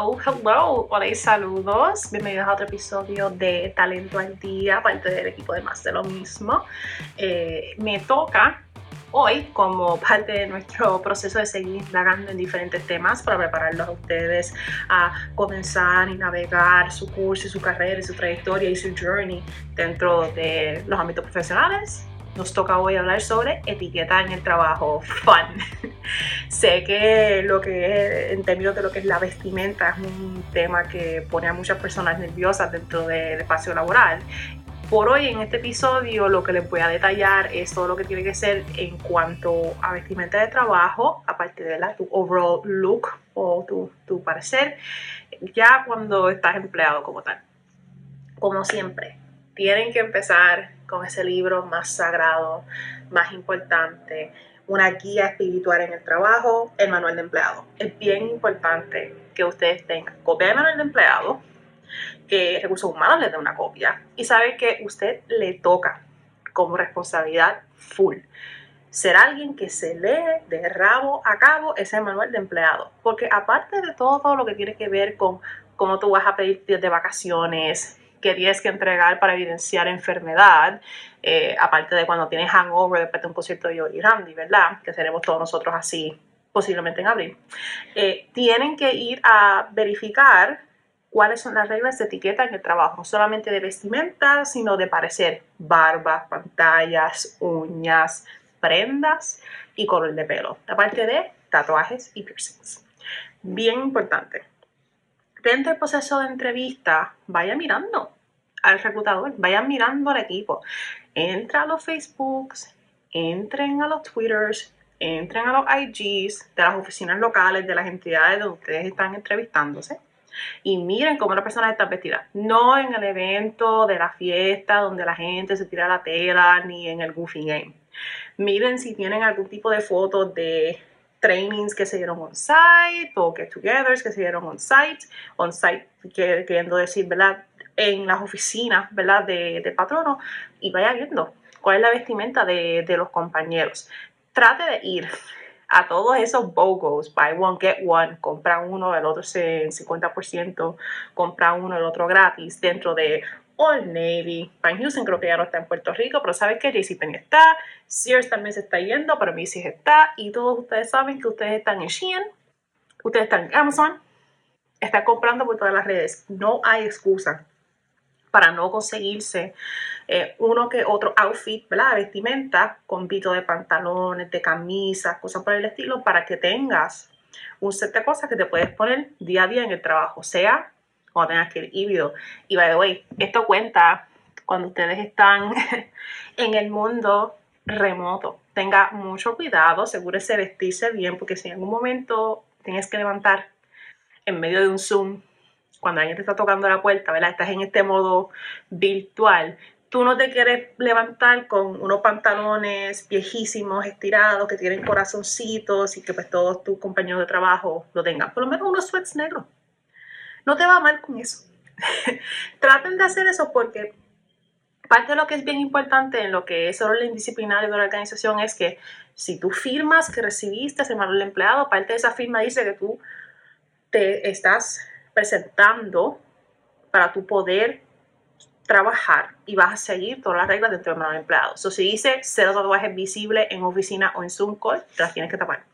Hello, hola y saludos. Bienvenidos a otro episodio de Talento al Día, parte del equipo de Más de lo mismo. Eh, me toca hoy como parte de nuestro proceso de seguir indagando en diferentes temas para prepararlos a ustedes a comenzar y navegar su curso su carrera su trayectoria y su journey dentro de los ámbitos profesionales nos toca hoy hablar sobre etiqueta en el trabajo, fun. sé que lo que es, en términos de lo que es la vestimenta, es un tema que pone a muchas personas nerviosas dentro del espacio laboral. Por hoy en este episodio lo que les voy a detallar es todo lo que tiene que ser en cuanto a vestimenta de trabajo, aparte de tu overall look o tu, tu parecer, ya cuando estás empleado como tal. Como siempre, tienen que empezar con ese libro más sagrado, más importante, una guía espiritual en el trabajo, el manual de empleado. Es bien importante que ustedes tengan copia del manual de empleado, que Recursos Humanos les dé una copia y sabe que usted le toca como responsabilidad full ser alguien que se lee de rabo a cabo ese manual de empleado. Porque aparte de todo lo que tiene que ver con cómo tú vas a pedir de vacaciones, que tienes que entregar para evidenciar enfermedad, eh, aparte de cuando tienes hangover después de un concierto de Yogi Randy, ¿verdad? Que seremos todos nosotros así posiblemente en abril. Eh, tienen que ir a verificar cuáles son las reglas de etiqueta en el trabajo, no solamente de vestimenta, sino de parecer, barbas, pantallas, uñas, prendas y color de pelo, aparte de tatuajes y piercings. Bien importante dentro del proceso de entrevista, vaya mirando al reclutador, vaya mirando al equipo. Entra a los Facebooks, entren a los Twitters, entren a los IGs de las oficinas locales, de las entidades donde ustedes están entrevistándose y miren cómo las personas están vestidas. No en el evento de la fiesta donde la gente se tira la tela ni en el Goofy Game. Miren si tienen algún tipo de fotos de trainings que se dieron on-site o get-togethers que se dieron on-site, on-site queriendo decir, ¿verdad? En las oficinas, ¿verdad? De, de patrono y vaya viendo cuál es la vestimenta de, de los compañeros. Trate de ir a todos esos BOGOs, buy one, get one, compra uno, el otro en 50%, compra uno, el otro gratis, dentro de Old Navy. Van Houston creo que ya no está en Puerto Rico, pero sabes que JCPenney está, Sears también se está yendo, pero Macy's está, y todos ustedes saben que ustedes están en Shein, ustedes están en Amazon, están comprando por todas las redes. No hay excusa para no conseguirse eh, uno que otro outfit, ¿verdad? vestimenta con pito de pantalones, de camisas, cosas por el estilo, para que tengas un set de cosas que te puedes poner día a día en el trabajo, sea cuando tengas que ir híbrido. Y by the way, esto cuenta cuando ustedes están en el mundo remoto. Tenga mucho cuidado, asegúrese de vestirse bien, porque si en algún momento tienes que levantar en medio de un Zoom, cuando alguien te está tocando la puerta, ¿verdad? Estás en este modo virtual. Tú no te quieres levantar con unos pantalones viejísimos, estirados, que tienen corazoncitos y que pues todos tus compañeros de trabajo lo tengan. Por lo menos unos sweats negros no te va mal con eso. Traten de hacer eso porque parte de lo que es bien importante en lo que es el orden disciplinario de una organización es que si tú firmas que recibiste ese manual empleado, parte de esa firma dice que tú te estás presentando para tu poder trabajar y vas a seguir todas las reglas dentro del manual empleado. So, si dice cero tatuajes visibles en oficina o en Zoom call, te las tienes que tapar.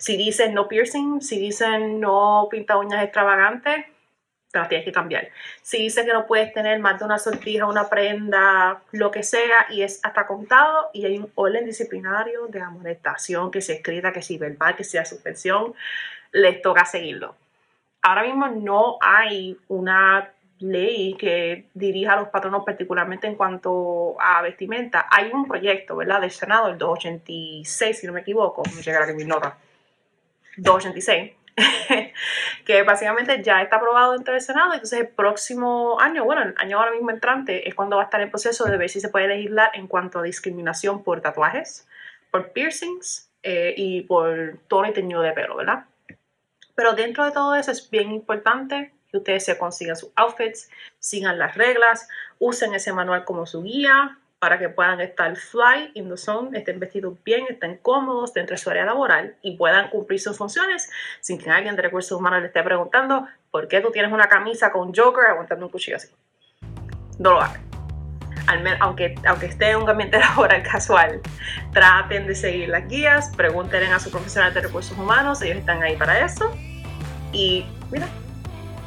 Si dicen no piercing, si dicen no pinta uñas extravagantes, te las tienes que cambiar. Si dice que no puedes tener más de una sortija, una prenda, lo que sea, y es hasta contado, y hay un orden disciplinario de amonestación, que sea escrita, que sea verbal, que sea suspensión, les toca seguirlo. Ahora mismo no hay una ley que dirija a los patronos particularmente en cuanto a vestimenta. Hay un proyecto, ¿verdad?, del Senado, el 286, si no me equivoco, me llegará aquí mi nota, 286, que básicamente ya está aprobado dentro del Senado, entonces el próximo año, bueno, el año ahora mismo entrante, es cuando va a estar en proceso de ver si se puede legislar en cuanto a discriminación por tatuajes, por piercings eh, y por tono y teñido de pelo, ¿verdad? Pero dentro de todo eso es bien importante que ustedes se consigan sus outfits, sigan las reglas, usen ese manual como su guía, para que puedan estar fly in the zone, estén vestidos bien, estén cómodos dentro de su área laboral y puedan cumplir sus funciones sin que alguien de recursos humanos le esté preguntando por qué tú tienes una camisa con Joker aguantando un cuchillo así. No lo hagan. aunque, aunque esté en un ambiente laboral casual, traten de seguir las guías, pregunten a su profesional de recursos humanos, ellos están ahí para eso. Y mira,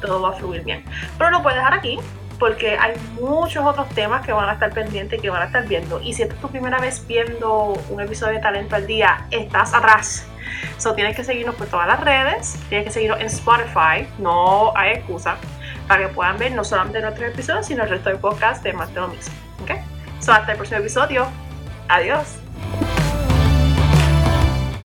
todo va a fluir bien. Pero lo puedes dejar aquí porque hay muchos otros temas que van a estar pendientes y que van a estar viendo. Y si esta es tu primera vez viendo un episodio de Talento al Día, estás atrás. So, tienes que seguirnos por todas las redes, tienes que seguirnos en Spotify, no hay excusa, para que puedan ver no solamente nuestros episodios, sino el resto del podcast de más de lo mismo. ¿Ok? So, hasta el próximo episodio. Adiós.